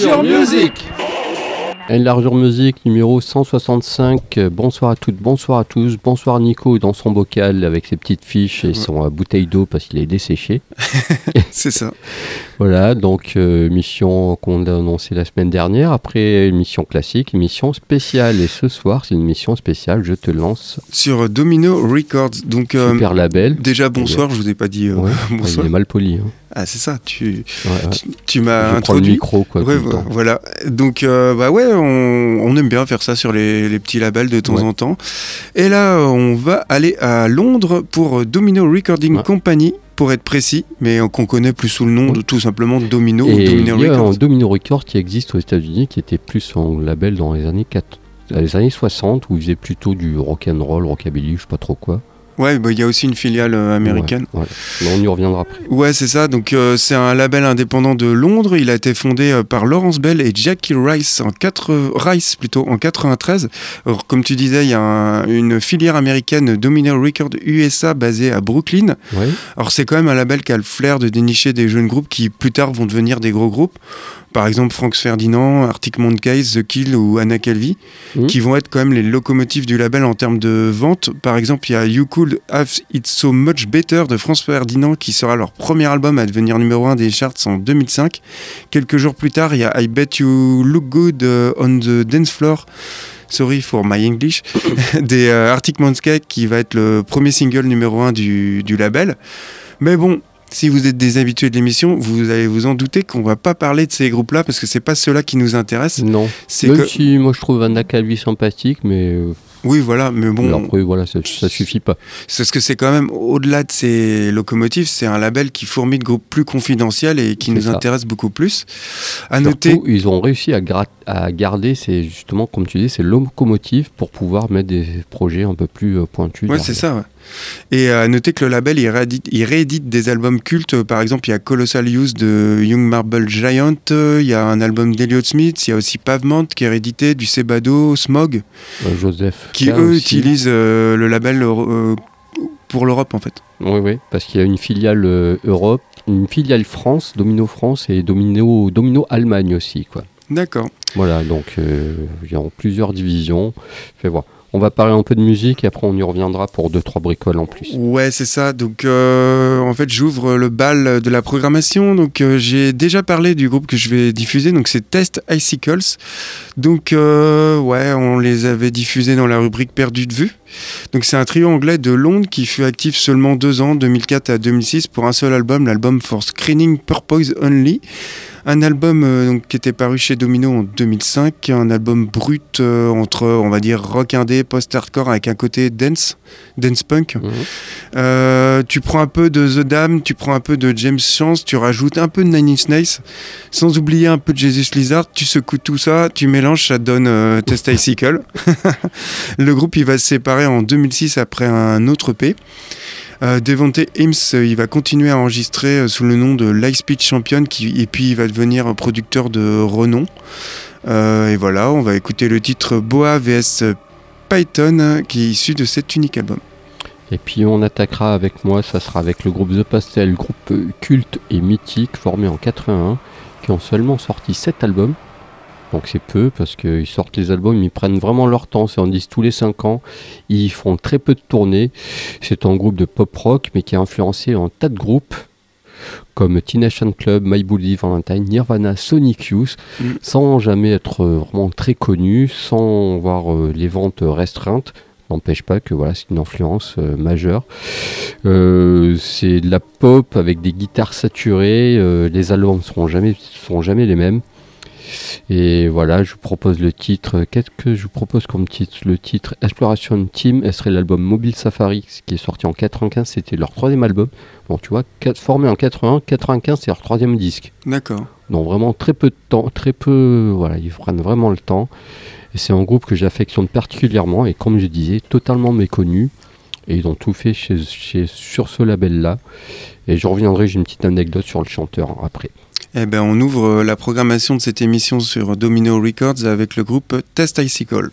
Your music Enlargeur Musique numéro 165. Euh, Bonsoir à toutes, bonsoir à tous. Bonsoir Nico dans son bocal avec ses petites fiches et son euh, bouteille d'eau parce qu'il est desséché. C'est ça. Voilà, donc euh, mission qu'on a annoncée la semaine dernière. Après une mission classique, une mission spéciale. Et ce soir, c'est une mission spéciale. Je te lance. Sur Domino Records. Donc, euh, Super label. déjà, bonsoir, je vous ai pas dit euh, Ouais, bonsoir. Il est mal poli. hein. Ah, c'est ça, tu, Ouais, tu, tu m'as prends le introduit. micro, quoi. Ouais, voilà. Donc, euh, bah ouais, on, on aime bien faire ça sur les, les petits labels de temps Ouais. en temps. Et là, on va aller à Londres pour Domino Recording. Company, pour être précis, mais qu'on connaît plus sous le nom de tout simplement Domino ou Domino il y a un Records. Domino Records qui existe aux États-Unis, qui était plus en label dans les années 4 les années 60 où il faisait plutôt du rock and roll, rockabilly, je sais pas trop quoi. Ouais, bah, il y a aussi une filiale euh, américaine. Ouais, ouais. Mais on y reviendra après. Ouais, c'est ça. Donc, euh, c'est un label indépendant de Londres. Il a été fondé euh, par Lawrence Bell et Jackie Rice en 4 Rice plutôt en 93. Alors, comme tu disais, il y a un- une filière américaine Domino Record USA basée à Brooklyn. Ouais. Alors, c'est quand même un label qui a le flair de dénicher des jeunes groupes qui plus tard vont devenir des gros groupes. Par exemple, Frank Ferdinand, Arctic Monkeys, The Kill ou Anna Calvi, Mhm. qui vont être quand même les locomotives du label en termes de vente. Par exemple, il y a You Could Have It So Much Better de France Ferdinand qui sera leur premier album à devenir numéro 1 des charts en 2005. Quelques jours plus tard, il y a I Bet You Look Good euh, on the Dance Floor. Sorry for my English, des euh, Arctic Monkeys qui va être le premier single numéro 1 du, du label. Mais bon, si vous êtes des habitués de l'émission, vous allez vous en douter qu'on va pas parler de ces groupes-là parce que c'est pas ceux-là qui nous intéressent. Non. C'est Même que si moi je trouve Anna Calvi sympathique, mais euh, oui, voilà, mais bon, après voilà, ça, ça suffit pas. C'est parce que c'est quand même, au-delà de ces locomotives, c'est un label qui fourmille de groupes plus confidentiels et qui C'est nous ça. intéresse beaucoup plus. À Surtout, noter, ils ont réussi à, garder ces justement comme tu dis, ces locomotives pour pouvoir mettre des projets un peu plus euh, pointus. ouais, c'est ça. ouais. Et à noter que le label, il réédite, il réédite des albums cultes. Par exemple, il y a Colossal Use de Young Marble Giant, euh, il y a un album d'Eliot Smith, il y a aussi Pavement qui est réédité, du Sebado, Smog, Euh, Joseph. qui K eux aussi. utilisent euh, le label euh, pour l'Europe en fait. Oui, oui, parce qu'il y a une filiale euh, Europe, une filiale France, Domino France et Domino, Domino Allemagne aussi, quoi. D'accord. Voilà, donc euh, il y a plusieurs divisions. Fais voir. On va parler un peu de musique et après on y reviendra pour deux trois bricoles en plus. Ouais, c'est ça. Donc, euh, en fait, j'ouvre le bal de la programmation. Donc, euh, j'ai déjà parlé du groupe que je vais diffuser. Donc, c'est Test Icicles. Donc, euh, ouais, on les avait diffusés dans la rubrique Perdu de vue. Donc, c'est un trio anglais de Londres qui fut actif seulement deux ans, 2004 à 2006, pour un seul album, l'album For Screening Purpose Only. Un album euh, donc, qui était paru chez Domino en 2005, un album brut euh, entre, on va dire, rock indé, post-hardcore avec un côté dance, dance punk. Mhm. Euh, tu prends un peu de The Dam, tu prends un peu de James Chance, tu rajoutes un peu de Nine Inch Nails, sans oublier un peu de Jesus Lizard, tu secoues tout ça, tu mélanges, ça donne Test Icicle. Le groupe il va se séparer en 2006 après un autre EP. Euh, Devonte Hims, euh, il va continuer à enregistrer euh, sous le nom de Lightspeed Champion et puis il va devenir producteur de renom. Et voilà, on va écouter le titre Boa vs Python qui est issu de cet unique album. Et puis on attaquera avec moi, ça sera avec le groupe The Pastel, groupe culte et mythique formé en 81, qui ont seulement sorti 7 albums. Donc c'est peu parce qu'ils sortent les albums, ils prennent vraiment leur temps, c'est en 10 tous les 5 ans. Ils font très peu de tournées. C'est un groupe de pop rock mais qui a influencé un tas de groupes comme Teenage Club, My Bloody Valentine, Nirvana, Sonic Youth, Mm. sans jamais être euh, vraiment très connu, sans voir euh, les ventes restreintes. N'empêche pas que voilà, c'est une influence euh, majeure. Euh, c'est de la pop avec des guitares saturées. euh, les albums ne seront jamais, seront jamais les mêmes. Et voilà, je vous propose le titre. Qu'est-ce que je vous propose comme titre? Le titre Exploration Team. Elle serait l'album Mobile Safari, qui est sorti en 95. C'était leur troisième album. Bon, tu vois, formé en 81, 95, c'est leur troisième disque. D'accord. Donc vraiment très peu de temps, très peu, voilà, ils prennent vraiment le temps. Et c'est un groupe que j'affectionne particulièrement et comme je disais, totalement méconnu. Et ils ont tout fait chez, chez- sur ce label-là. Et je reviendrai, j'ai une petite anecdote sur le chanteur après. Eh ben, on ouvre euh, la programmation de cette émission sur Domino Records avec le groupe Test Icicle.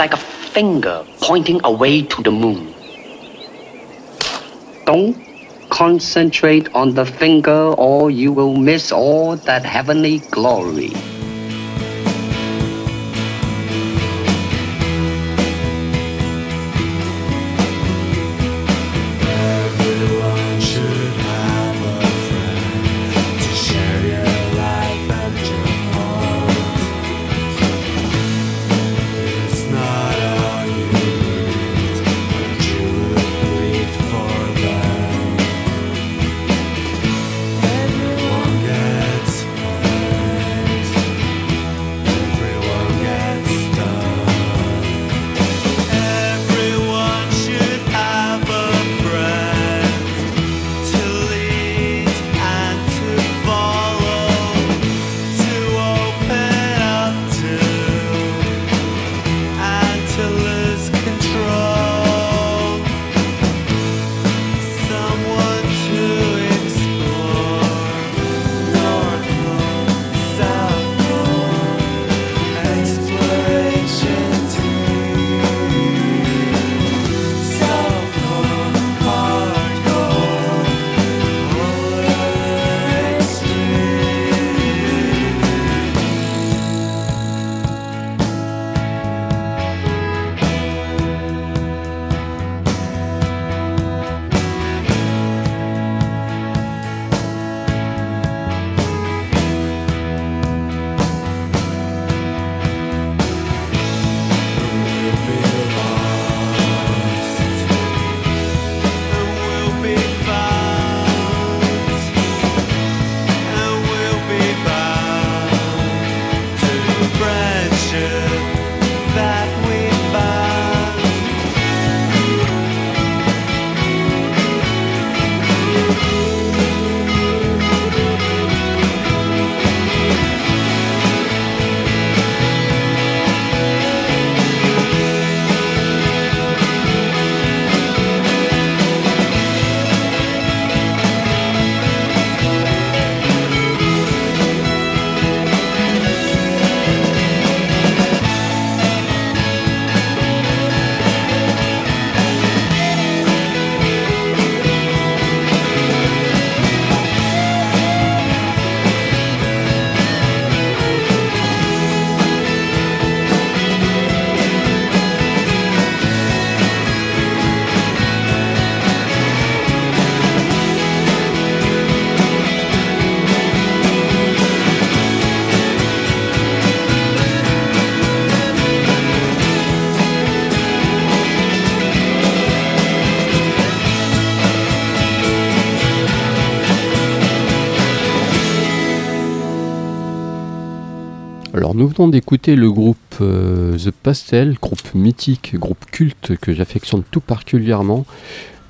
Like a finger pointing away to the moon. Don't concentrate on the finger or you will miss all that heavenly glory. Nous venons d'écouter le groupe euh, The Pastel, groupe mythique, groupe culte que j'affectionne tout particulièrement,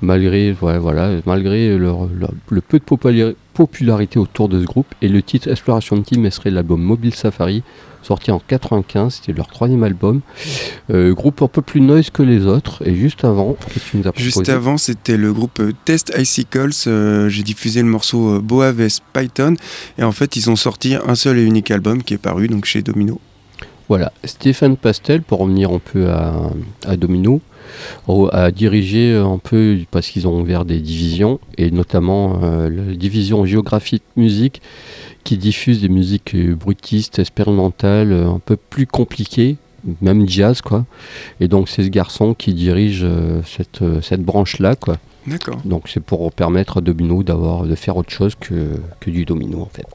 malgré, voilà, malgré leur- le peu de populari- popularité autour de ce groupe. Et le titre Exploration Team serait l'album Mobile Safari, sorti en 95, c'était leur troisième album. Euh, groupe un peu plus noise que les autres. Et juste avant, que tu nous as proposé? Juste avant, c'était le groupe euh, Test Icicles. euh, J'ai diffusé le morceau Boaves Python. Et en fait, ils ont sorti un seul et unique album qui est paru donc chez Domino. Voilà, Stéphane Pastel, pour revenir un peu à, à Domino, a dirigé un peu, parce qu'ils ont ouvert des divisions, et notamment euh, la division géographique musique, qui diffuse des musiques euh, bruitistes, expérimentales, euh, un peu plus compliquées, même jazz, quoi. Et donc c'est ce garçon qui dirige euh, cette, cette branche-là, quoi. D'accord. Donc c'est pour permettre à Domino d'avoir de faire autre chose que, que du domino, en fait.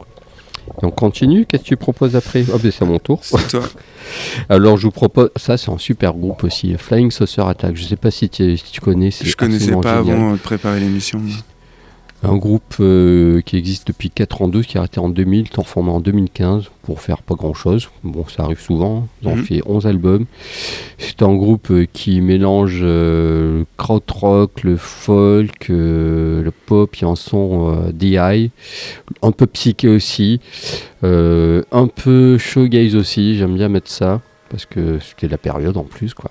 Et on continue, qu'est-ce que tu proposes après? Hop, c'est à mon tour. C'est toi. Alors je vous propose, ça c'est un super groupe aussi, Flying Saucer Attack. Je sais pas si tu, si tu connais, c'est Je connaissais absolument pas génial. avant de préparer l'émission. Un groupe euh, qui existe depuis 92, qui a arrêté en 2000, qui est formé en 2015 pour faire pas grand chose. Bon, ça arrive souvent. Ils ont Mhm. fait 11 albums. C'est un groupe euh, qui mélange euh, le krautrock, le folk, euh, le pop, il y a un son DI, un peu psyché aussi, un peu showgaze aussi. J'aime bien mettre ça parce que c'était la période en plus, quoi.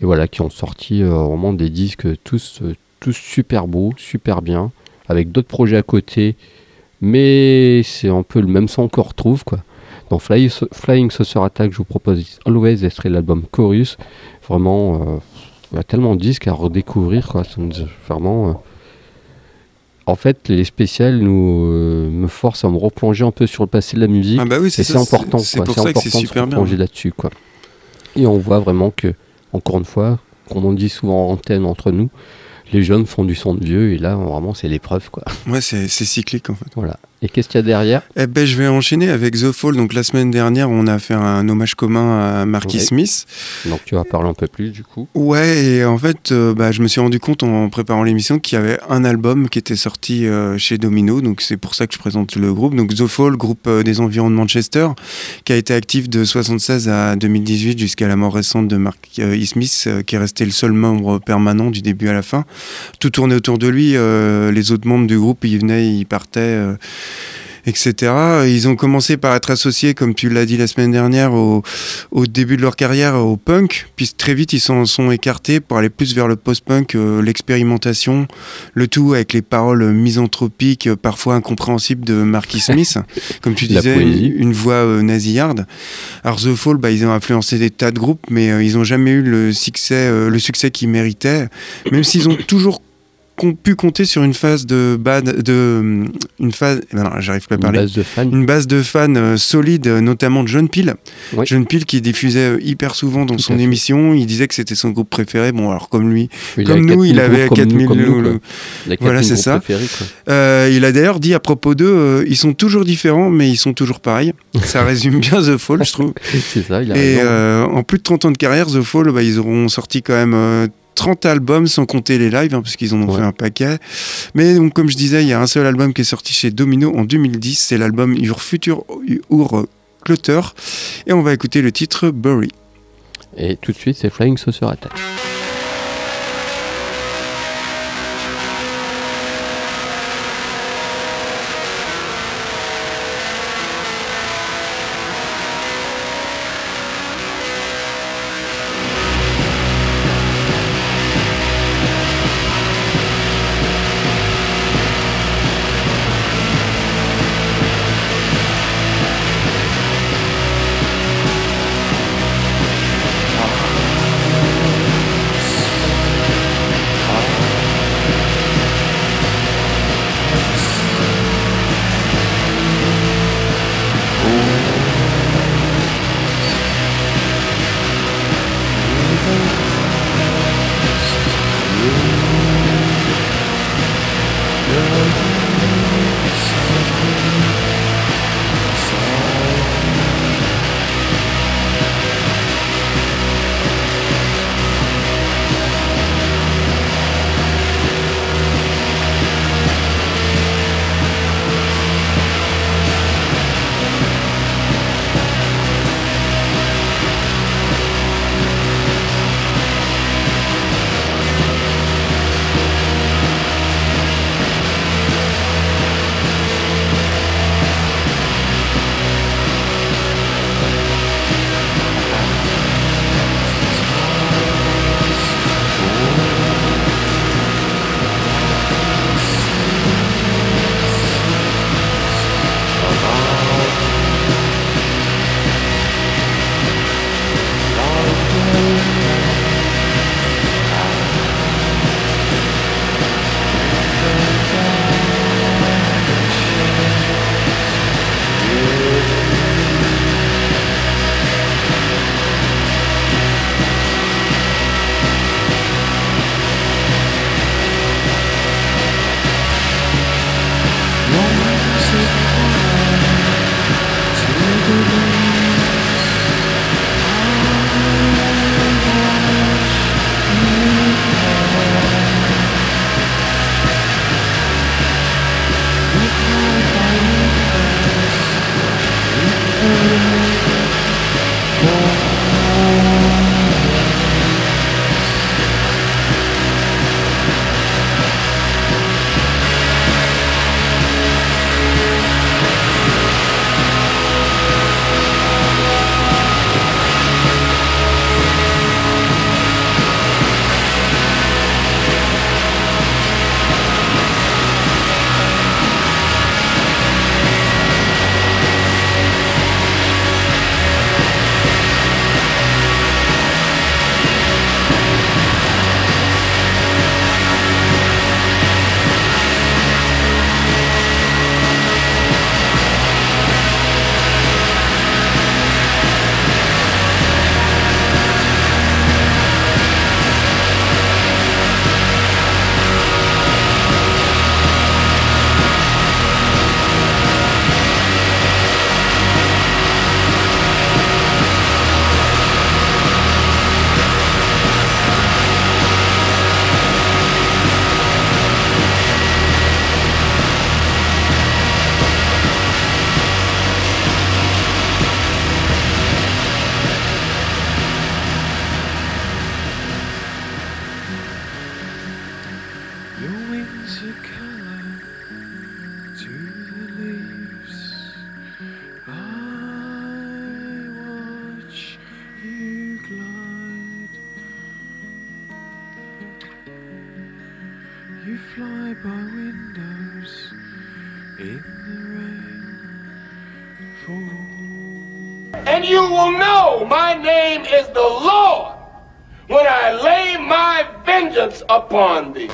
Et voilà, qui ont sorti vraiment des disques tous, tous super beaux, super bien avec d'autres projets à côté, mais c'est un peu le même son qu'on retrouve, quoi. Dans Fly- Flying Saucer Attack, je vous propose Always, extrait de l'album Chorus. Vraiment, euh, il y a tellement de disques à redécouvrir, quoi. Vraiment. euh, En fait, les spéciales nous euh, me forcent à me replonger un peu sur le passé de la musique. Ah bah oui, c'est ça, important, C'est pour ça que c'est important de se super bien. là-dessus, quoi. Et on voit vraiment que, encore une fois, comme on dit souvent en antenne entre nous, les jeunes font du son de vieux et là, vraiment, c'est l'épreuve, quoi. Ouais, c'est c'est cyclique en fait. Voilà. Et qu'est-ce qu'il y a derrière? Eh ben, je vais enchaîner avec The Fall. Donc, la semaine dernière, on a fait un hommage commun à Marquis Ouais. Smith. Donc tu vas parler un peu plus, du coup. Ouais, et en fait, euh, bah, je me suis rendu compte en préparant l'émission qu'il y avait un album qui était sorti euh, chez Domino. Donc, c'est pour ça que je présente le groupe. Donc, The Fall, groupe euh, des environs de Manchester, qui a été actif de 76 à 2018 jusqu'à la mort récente de Mark euh, E. Smith, qui est resté le seul membre permanent du début à la fin. Tout tournait autour de lui. les autres membres du groupe, ils venaient, ils partaient. Etc. Ils ont commencé par être associés, comme tu l'as dit la semaine dernière, au, au début de leur carrière au punk, puis très vite ils s'en sont écartés pour aller plus vers le post-punk, euh, l'expérimentation, le tout avec les paroles misanthropiques, euh, parfois incompréhensibles de Marquis Smith, comme tu disais, une, une voix euh, nasillarde. Alors The Fall, bah, ils ont influencé des tas de groupes, mais euh, ils n'ont jamais eu le succès, le succès qu'ils méritaient, même s'ils ont toujours pu compter sur une phase de bad, de une phase, eh ben non, j'arrive pas à Une parler base de fans. une base de fans euh, solide, euh, notamment de John Peel. Oui. John Peel qui diffusait euh, hyper souvent dans Tout son émission. Il disait que c'était son groupe préféré. Bon, alors comme lui, Il comme a nous, 4000 il avait groupes comme 4000. nous, comme nous, le- quoi. Il a Voilà, 4000 c'est ça. Euh, il a d'ailleurs dit à propos d'eux, euh, ils sont toujours différents, mais ils sont toujours pareils. Ça résume bien The Fall, je trouve. C'est ça, il a Et en plus de 30 ans de carrière, The Fall, bah, ils auront sorti quand même 30 albums sans compter les lives, hein, parce qu'ils en ont Ouais. fait un paquet. Mais donc, comme je disais, il y a un seul album qui est sorti chez Domino en 2010, c'est l'album Your Future Ur Clutter. Et on va écouter le titre Bury. Et tout de suite, c'est Flying Saucer Attack. My name is the Lord when I lay my vengeance upon thee.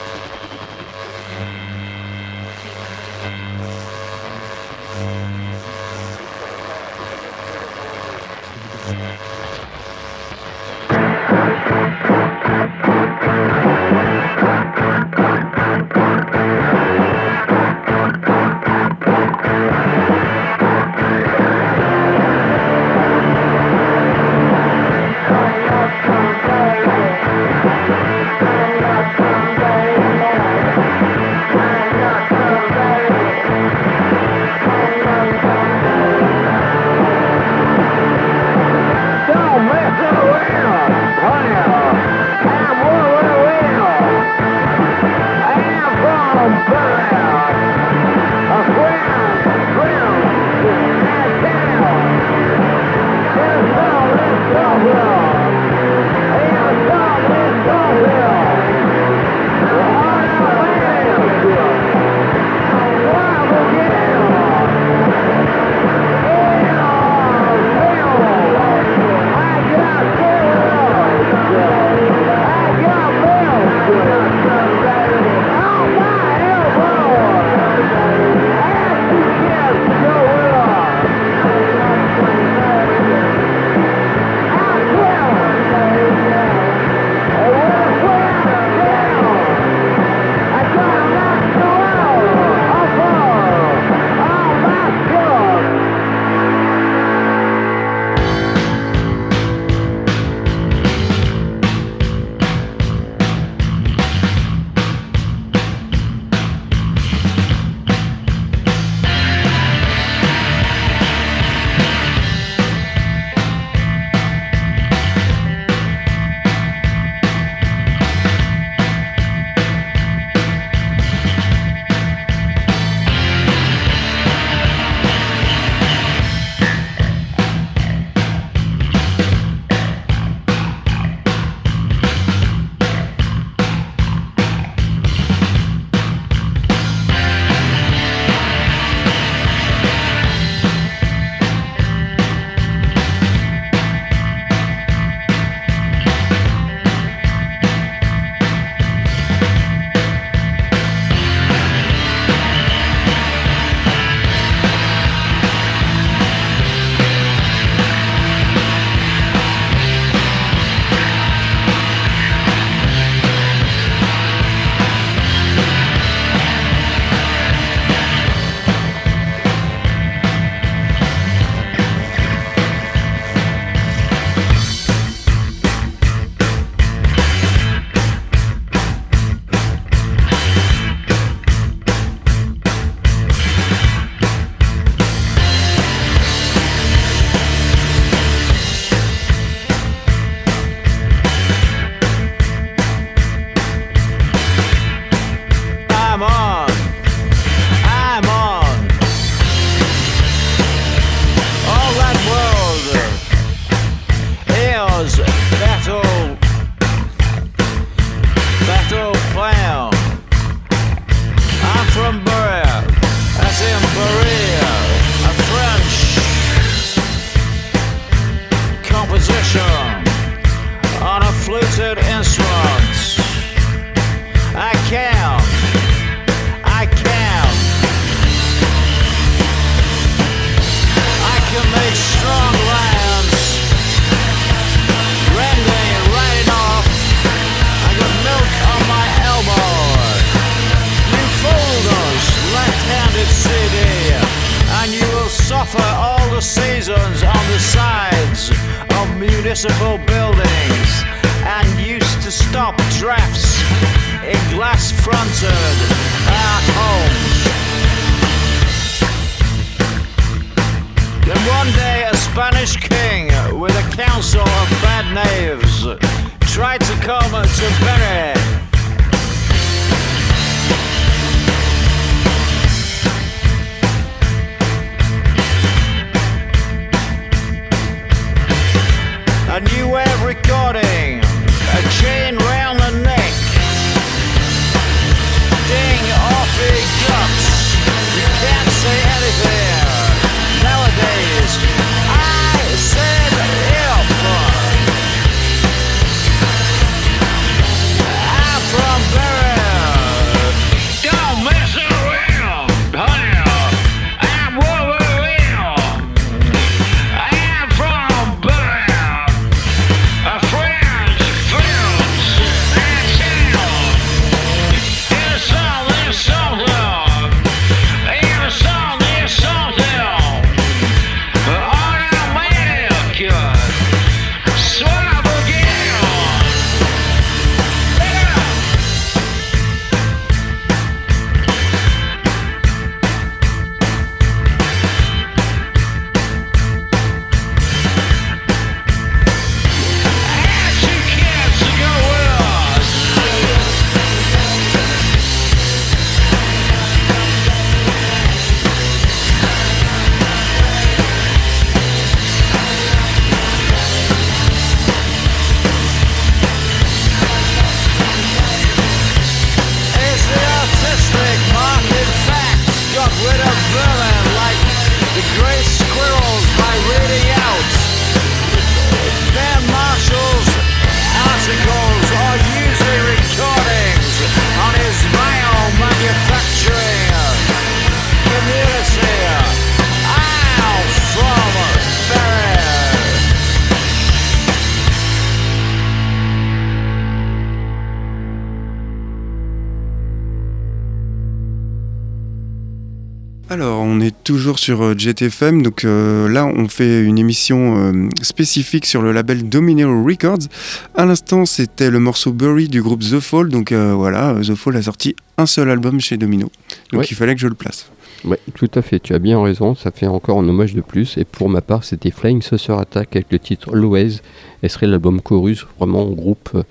Sur euh, JTFM. Donc euh, là, on fait une émission euh, spécifique sur le label Domino Records. À l'instant, c'était le morceau Bury du groupe The Fall. Donc euh, voilà, The Fall a sorti un seul album chez Domino. Donc Ouais. il fallait que je le place. Ouais, tout à fait, tu as bien raison, ça fait encore un hommage de plus. Et pour ma part, c'était Flying Saucer Attack avec le titre Always. Et serait l'album Chorus, vraiment groupe euh,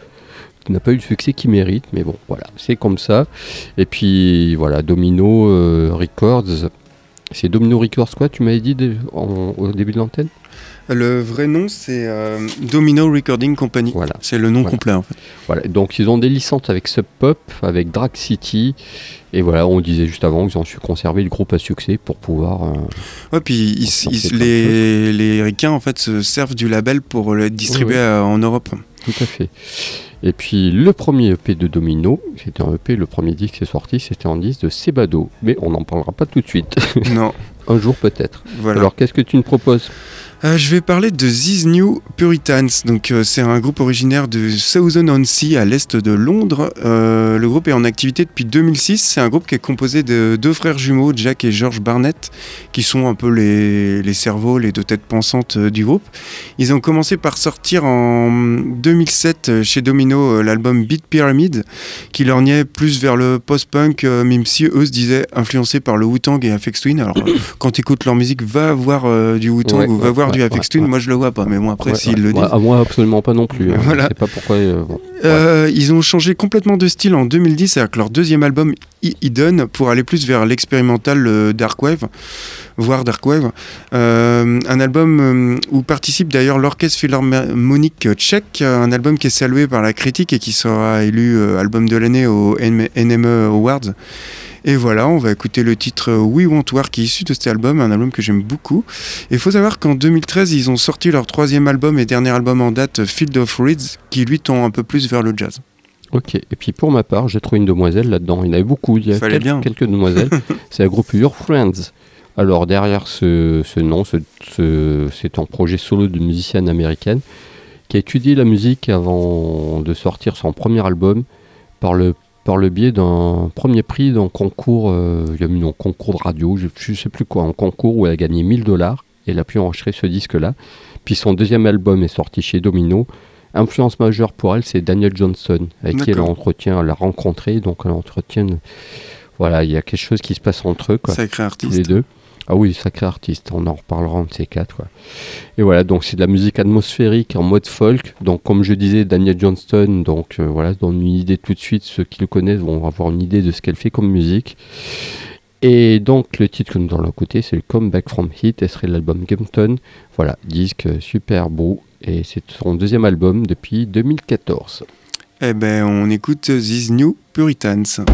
qui n'a pas eu le succès qu'il mérite, mais bon, voilà, c'est comme ça. Et puis voilà, Domino euh, Records. C'est Domino Records quoi, tu m'avais dit de- en- au début de l'antenne? Le vrai nom, c'est euh, Domino Recording Company. Voilà. C'est le nom Voilà. complet en fait. Voilà, donc ils ont des licences avec Sub Pop, avec Drag City. Et voilà, on disait juste avant qu'ils ont su conserver le groupe à succès pour pouvoir. euh, Ouais, puis ils- ils- les, les ricains en fait se servent du label pour le distribuer Oui, oui. euh, en Europe. Tout à fait. Et puis le premier EP de Domino, c'était un EP, le premier disque qui est sorti, c'était en disque de Sebado. Mais on n'en parlera pas tout de suite. non, un jour peut-être. voilà. Alors qu'est-ce que tu nous proposes? Euh, je vais parler de These New Puritans. Donc, euh, c'est un groupe originaire de Southern-on-Sea à l'est de Londres. Euh, le groupe est en activité depuis 2006. C'est un groupe qui est composé de deux frères jumeaux, Jack et George Barnett, qui sont un peu les, les cerveaux, les deux têtes pensantes du groupe. Ils ont commencé par sortir en 2007 euh, chez Domino l'album Beat Pyramid, qui lorgnait plus vers le post-punk, même si eux se disaient influencés par le Wu-Tang et Aphex Twin. Alors, quand tu écoutes leur musique, va voir du Wu-Tang Ouais, ou va voir ouais, du Aphex ouais, Twin. ouais. Moi, je le vois pas, mais bon, après, s'ils le disent. À moi absolument pas non plus. hein. Voilà. Je sais pas pourquoi. euh, bon. Euh, ils ont changé complètement de style en 2010 avec leur deuxième album Hidden pour aller plus vers l'expérimental euh, Dark Wave, voire Dark Wave. Un album où participe d'ailleurs l'Orchestre Philharmonique tchèque, un album qui est salué par la critique et qui sera élu album de l'année au NME Awards. Et voilà, on va écouter le titre We Want War qui est issu de cet album, un album que j'aime beaucoup. Et il faut savoir qu'en 2013, ils ont sorti leur troisième album et dernier album en date, Field of Reeds, qui lui tend un peu plus vers le jazz. Ok. Et puis pour ma part, j'ai trouvé une demoiselle là-dedans. Il y en avait beaucoup. Il y a Fallait quel- bien. quelques demoiselles. C'est le groupe Your Friends. Alors derrière ce, ce nom, ce- ce- c'est un projet solo de musicienne américaine qui a étudié la musique avant de sortir son premier album par le, par le biais d'un premier prix d'un concours, euh, il y a eu un concours de radio, je ne sais plus quoi, un concours où elle a gagné 1000 dollars et elle a pu enregistrer ce disque-là. Puis son deuxième album est sorti chez Domino. Influence majeure pour elle, c'est Daniel Johnson, avec qui elle entretient, elle l'a rencontré, donc elle entretient. Voilà, il y a quelque chose qui se passe entre eux, quoi Sacré tous les artiste. deux. Ah oui, sacré artiste, on en reparlera de ces quatre. Et voilà, donc c'est de la musique atmosphérique en mode folk. Donc comme je disais, Daniel Johnston, donc euh, voilà, donne une idée tout de suite. Ceux qui le connaissent vont avoir une idée de ce qu'elle fait comme musique. Et donc le titre que nous allons écouter, c'est le Comeback from Hit, et serait l'album Gumpton. Voilà, disque super beau, et c'est son deuxième album depuis 2014. Eh ben, on écoute These New Puritans.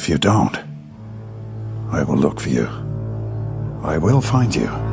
If you don't, I will look for you. I will find you.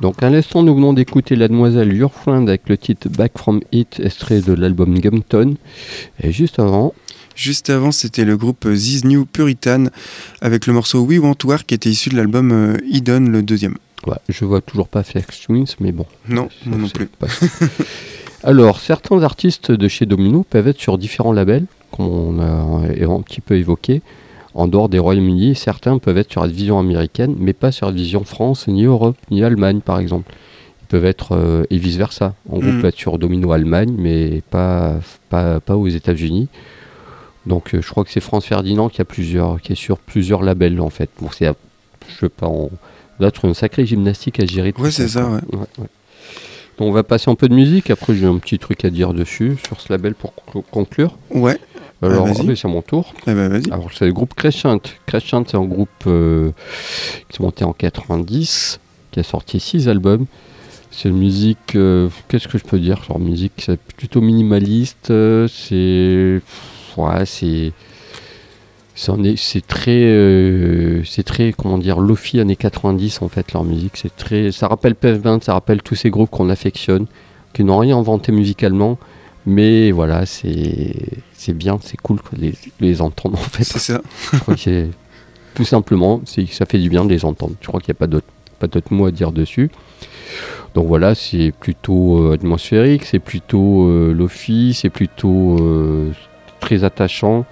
Donc à l'instant, nous venons d'écouter la demoiselle Urflind avec le titre Back from It, extrait de l'album Gumpton. Et juste avant, Juste avant, c'était le groupe This New Puritan avec le morceau We Want War qui était issu de l'album euh, Eden, le deuxième. ouais, je vois toujours pas Flex Twins, mais bon. Non, moi non plus. pas- Alors, certains artistes de chez Domino peuvent être sur différents labels, comme on a un petit peu évoqué. En dehors des Royaumes-Unis, certains peuvent être sur la division américaine, mais pas sur la division France, ni Europe, ni Allemagne, par exemple. Ils peuvent être, euh, et vice-versa. En gros, Mhm. peut être sur Domino Allemagne, mais pas, pas, pas aux États-Unis. Donc, euh, je crois que c'est France Ferdinand qui, a plusieurs, qui est sur plusieurs labels, en fait. Bon, c'est, je sais pas, on va être une sacrée gymnastique à gérer. Ouais, c'est ça, ouais. Ouais, ouais. Donc, on va passer un peu de musique. Après, j'ai un petit truc à dire dessus, sur ce label pour conclu- conclure. Ouais, Alors, vas-y. ah, mais c'est mon tour. eh ben. Alors, c'est le groupe Crescent. Crescent, c'est un groupe euh, qui s'est monté en 90, qui a sorti 6 albums. C'est une musique, euh, qu'est-ce que je peux dire musique? C'est plutôt minimaliste. euh, c'est. Ouais, c'est. est- C'est très, c'est très, comment dire, lofi années 90 en fait leur musique. C'est très, ça rappelle Pavement, ça rappelle tous ces groupes qu'on affectionne, qui n'ont rien inventé musicalement, mais voilà, c'est, c'est bien, c'est cool quoi, de les, entendre en fait. C'est ça. Je crois que c'est- tout simplement, ça fait du bien de les entendre. Je crois qu'il n'y a pas d'autre, pas d'autre mot à dire dessus. Donc voilà, c'est plutôt euh, atmosphérique, c'est plutôt euh, lofi, c'est plutôt euh, très attachant.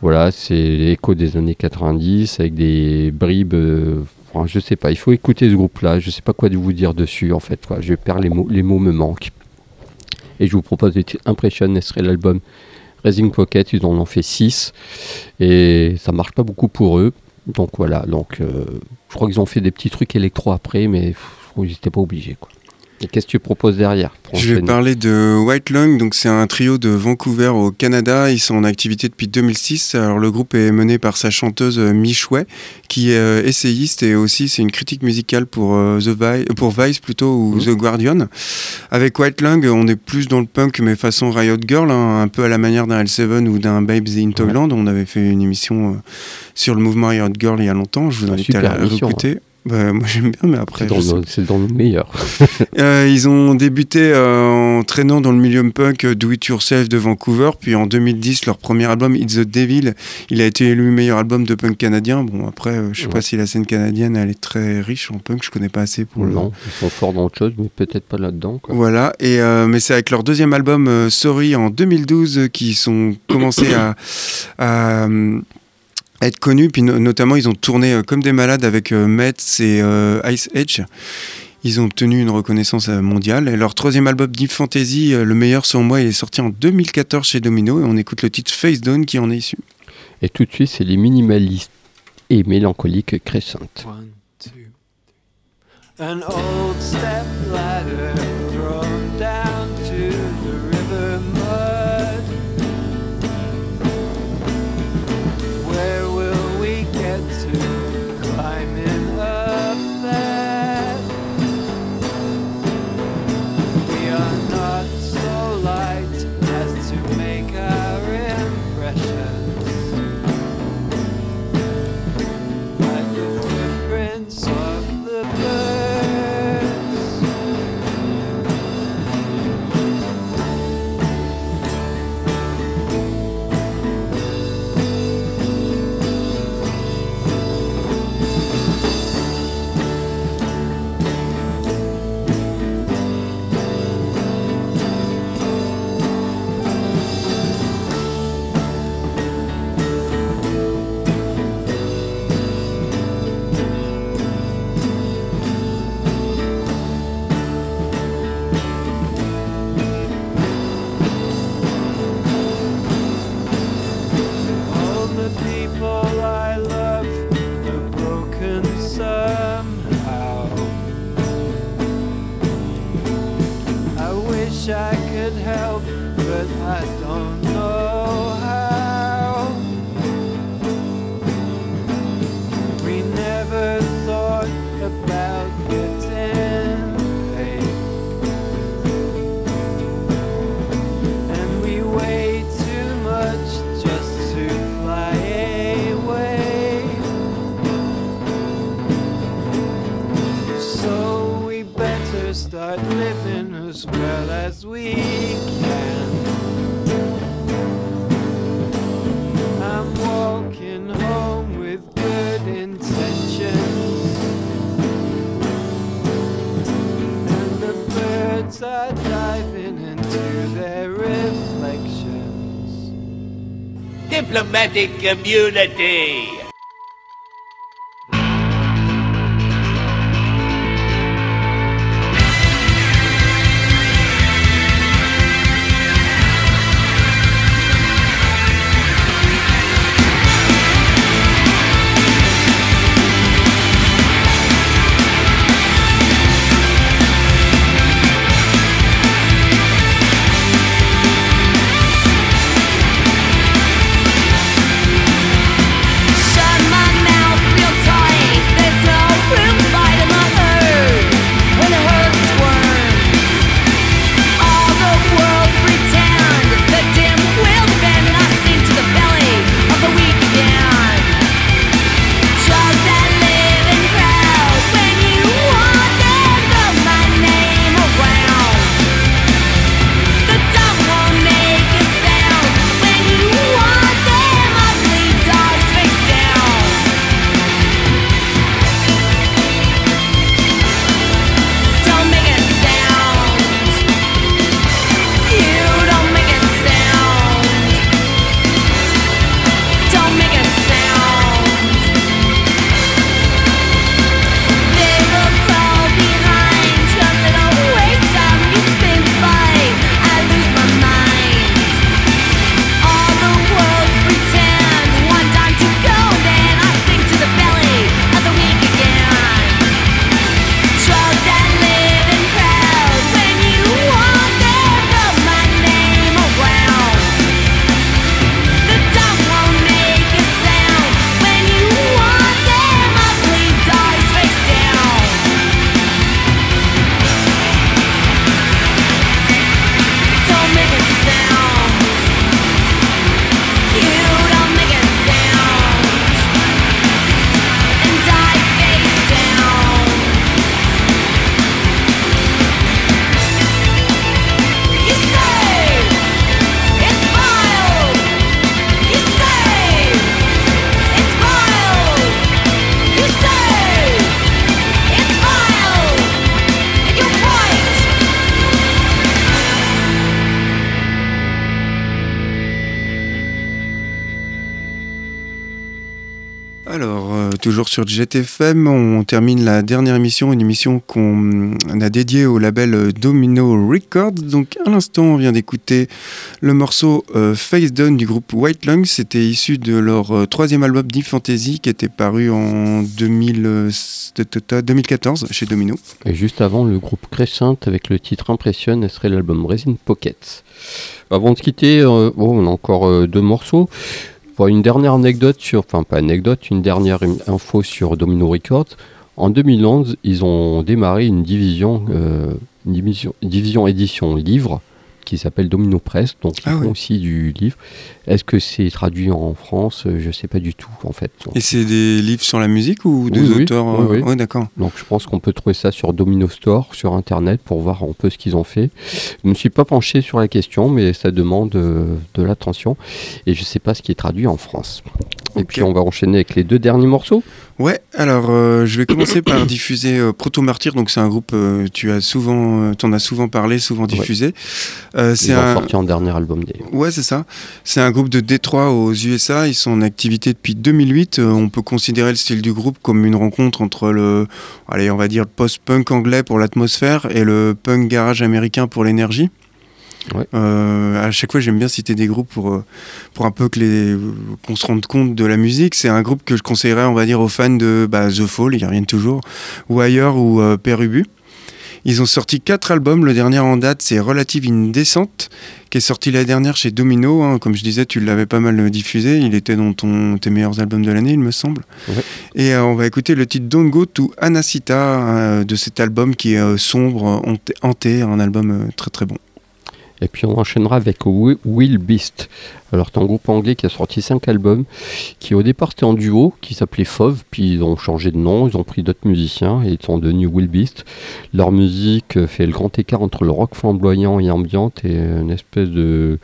Voilà, c'est l'écho des années 90 avec des bribes. euh, enfin, je sais pas, il faut écouter ce groupe-là. Je sais pas quoi vous dire dessus en fait. quoi. Je perds les mots, les mots me manquent. Et je vous propose titre Impression, ce serait l'album Raising Pocket. Ils en ont fait 6 et ça marche pas beaucoup pour eux. Donc voilà, donc euh, je crois qu'ils ont fait des petits trucs électro après, mais ils n'étaient pas obligés. Quoi. Et qu'est-ce que tu proposes derrière Je vais parler de White Lung, donc c'est un trio de Vancouver au Canada. Ils sont en activité depuis 2006. Alors le groupe est mené par sa chanteuse euh, Michouet, qui est euh, essayiste et aussi c'est une critique musicale pour euh, The pour Vice plutôt ou Mhm. The Guardian. Avec White Lung, on est plus dans le punk mais façon Riot Girl, hein, un peu à la manière d'un L7 ou d'un Babes in Toyland. On avait fait une émission sur le mouvement Riot Girl il y a longtemps. Je vous Ah, invite à la émission. Bah, moi j'aime bien, mais après C'est dans, nos meilleurs. euh, ils ont débuté euh, en traînant dans le milieu punk euh, Do It Yourself de Vancouver, puis en 2010, leur premier album It's the Devil, il a été élu meilleur album de punk canadien. Bon, après, euh, je sais Ouais. pas si la scène canadienne elle est très riche en punk, je connais pas assez pour le. non, ils sont forts dans autre chose, mais peut-être pas là-dedans. Voilà, et mais c'est avec leur deuxième album Sorry en 2012 euh, qu'ils sont commencé à, à, euh, être connus. Puis no- notamment, ils ont tourné euh, comme des malades avec euh, Metz et euh, Ice Edge. Ils ont obtenu une reconnaissance mondiale. Et leur troisième album Deep Fantasy, euh, le meilleur selon moi, il est sorti en 2014 chez Domino. Et on écoute le titre Face Down qui en est issu. Et tout de suite, c'est les minimalistes et mélancoliques Crescent. One, two, three. An old step ladder charismatic community. Sur JTFM, on termine la dernière émission, une émission qu'on a dédiée au label Domino Records. Donc, à l'instant, on vient d'écouter le morceau euh, Face Down du groupe White Lung. C'était issu de leur euh, troisième album Deep Fantasy qui était paru en 2000, euh, 2014 chez Domino. Et juste avant, le groupe Crescent avec le titre Impressionne serait l'album Resin Pockets. Avant de quitter, on a encore deux morceaux. Bon, une dernière anecdote sur, enfin pas anecdote, une dernière info sur Domino Records. En 2011, ils ont démarré une division, euh, division, division édition livre qui s'appelle Domino Press, donc ils Ah font ouais. aussi du livre. Est-ce que c'est traduit en France? Je sais pas du tout en fait. Et c'est des livres sur la musique ou des Oui, oui, auteurs oui, oui. ouais, d'accord. Donc je pense qu'on peut trouver ça sur Domino Store, sur internet, pour voir un peu ce qu'ils ont fait. Je ne me suis pas penché sur la question, mais ça demande euh, de l'attention. Et je ne sais pas ce qui est traduit en France. Et puis on va enchaîner avec les deux derniers morceaux. Ouais, alors euh, je vais commencer par diffuser euh, Proto Martyr. Donc c'est un groupe, euh, tu as souvent, t'en as souvent parlé, souvent diffusé. C'est un, sorti en dernier album d'ailleurs. Ouais, c'est ça. C'est un groupe de Détroit aux USA. Ils sont en activité depuis 2008. Euh, on peut considérer le style du groupe comme une rencontre entre le, allez, on va dire le post-punk anglais pour l'atmosphère et le punk garage américain pour l'énergie. Ouais. Euh, à chaque fois, j'aime bien citer des groupes pour, euh, pour un peu que les, qu'on se rende compte de la musique. C'est un groupe que je conseillerais, on va dire, aux fans de bah, The Fall, ils reviennent toujours, ou ailleurs, ou euh, Père Ubu. Ils ont sorti quatre albums. Le dernier en date, c'est Relative Indécente, qui est sorti la dernière chez Domino. hein. Comme je disais, tu l'avais pas mal diffusé. Il était dans ton, tes meilleurs albums de l'année, il me semble. Ouais. Et euh, on va écouter le titre Don't Go to Anacita euh, de cet album qui est euh, sombre, hanté, un album très très bon. Et puis on enchaînera avec Wi- Will Beast. Alors c'est un groupe anglais qui a sorti 5 albums, qui au départ était en duo, qui s'appelait Fauve, puis ils ont changé de nom, ils ont pris d'autres musiciens et ils sont devenus Will Beast. Leur musique fait le grand écart entre le rock flamboyant et ambiante et une espèce de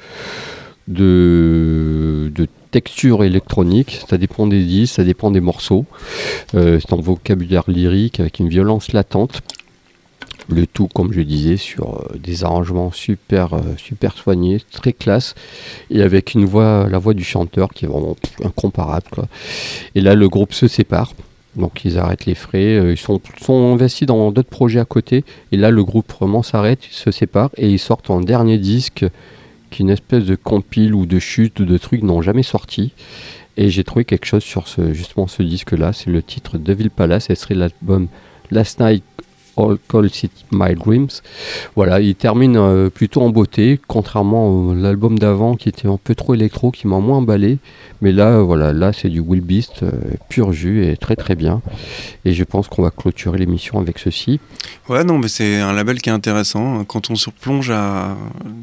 de, de texture électronique. Ça dépend des disques, ça dépend des morceaux. Euh, c'est un vocabulaire lyrique avec une violence latente. Le tout, comme je disais, sur euh, des arrangements super, euh, super soignés, très classe, et avec une voix, la voix du chanteur qui est vraiment incomparable. Et là, le groupe se sépare. Donc ils arrêtent les frais, euh, ils sont, investis dans d'autres projets à côté, et là le groupe vraiment s'arrête, se séparent, et ils sortent un dernier disque qui est une espèce de compile ou de chute ou de trucs n'ont jamais sorti. Et j'ai trouvé quelque chose sur ce, justement ce disque-là, c'est le titre Devil Palace, et ce serait l'album Last Night All Call City My Dreams. Voilà, il termine euh, plutôt en beauté, contrairement à l'album d'avant qui était un peu trop électro, qui m'a moins emballé. Mais là, euh, voilà, là c'est du Will Beast, euh, pur jus et très très bien. Et je pense qu'on va clôturer l'émission avec ceci. Ouais, non, mais c'est un label qui est intéressant. Quand on se plonge à...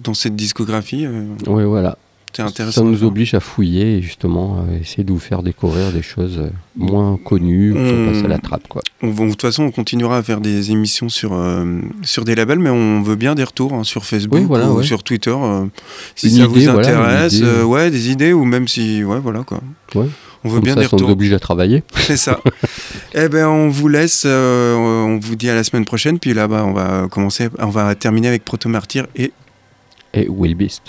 dans cette discographie, euh, Oui, voilà. Intéressant. Ça nous oblige à fouiller et justement à essayer de vous faire découvrir des choses moins connues, sont On- passées à la trappe. Quoi. On va- de toute façon, on continuera à faire des émissions sur, euh, sur des labels, mais on veut bien des retours hein, sur Facebook Oui, voilà, ou ouais. sur Twitter. euh, si Une ça idée, vous intéresse, euh, ouais, des idées, ou même si. Ouais, voilà quoi. Ouais. On veut Comme bien ça, des retours. oblige à travailler. C'est ça. eh ben, on vous laisse. euh, on vous dit à la semaine prochaine. Puis là-bas, on va commencer. On va terminer avec Proto Martyr et Et Will Beast.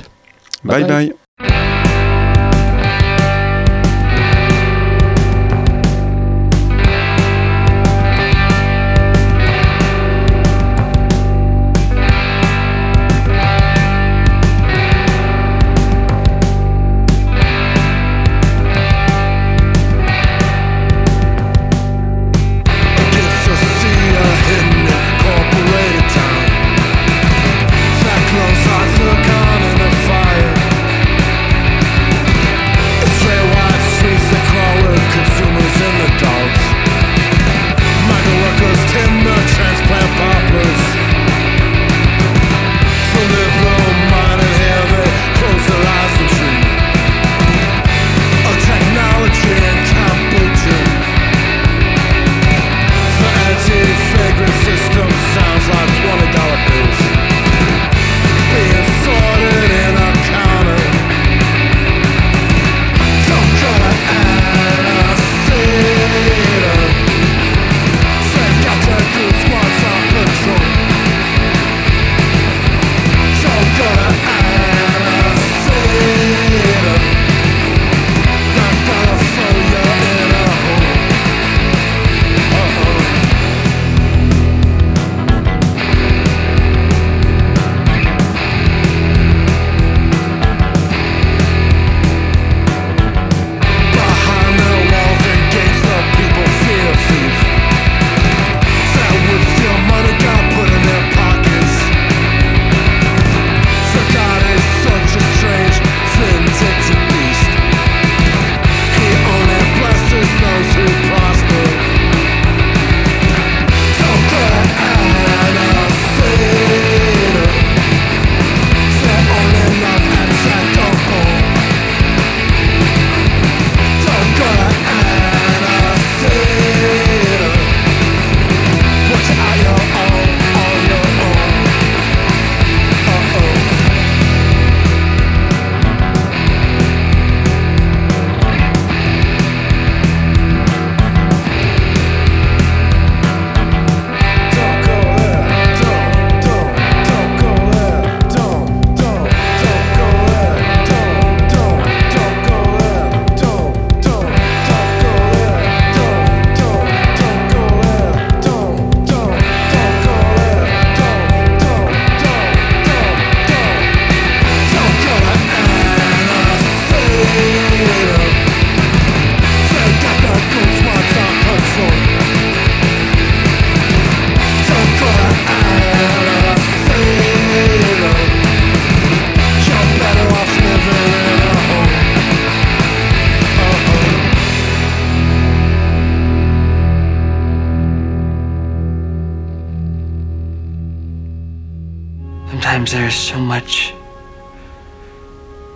bye bye.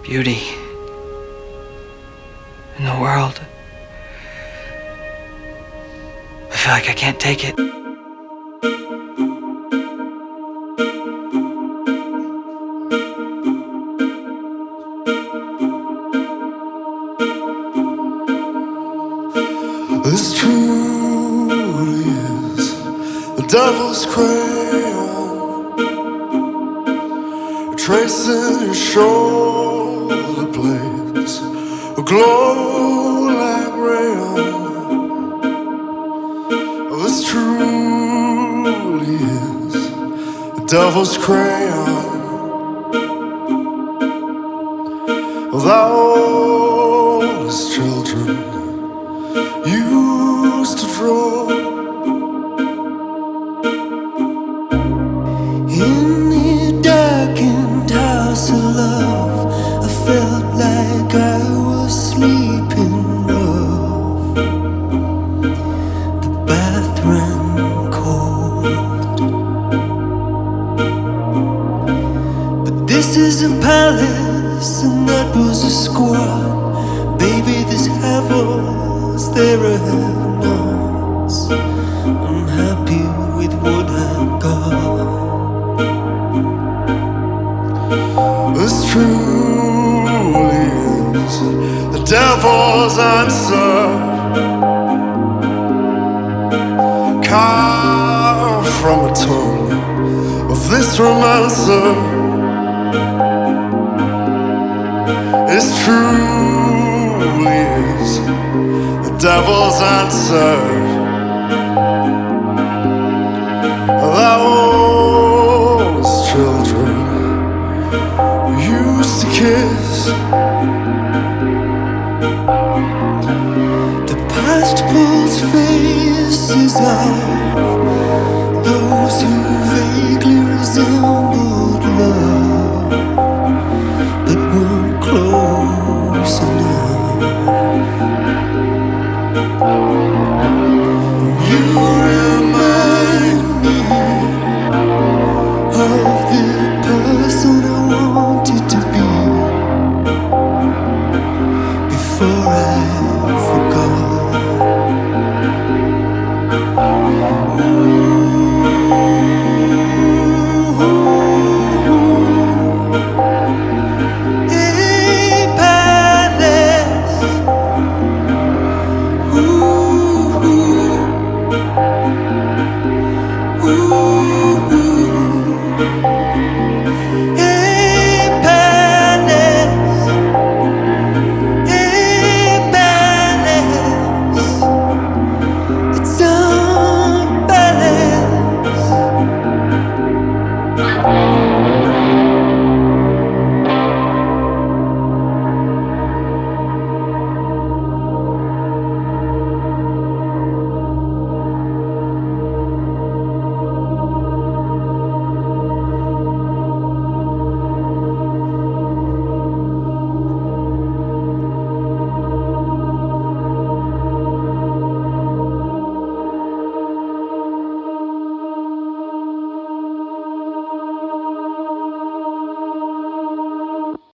beauty in the world. I feel like I can't take it. glow like rain. This truly is a devil's crayon.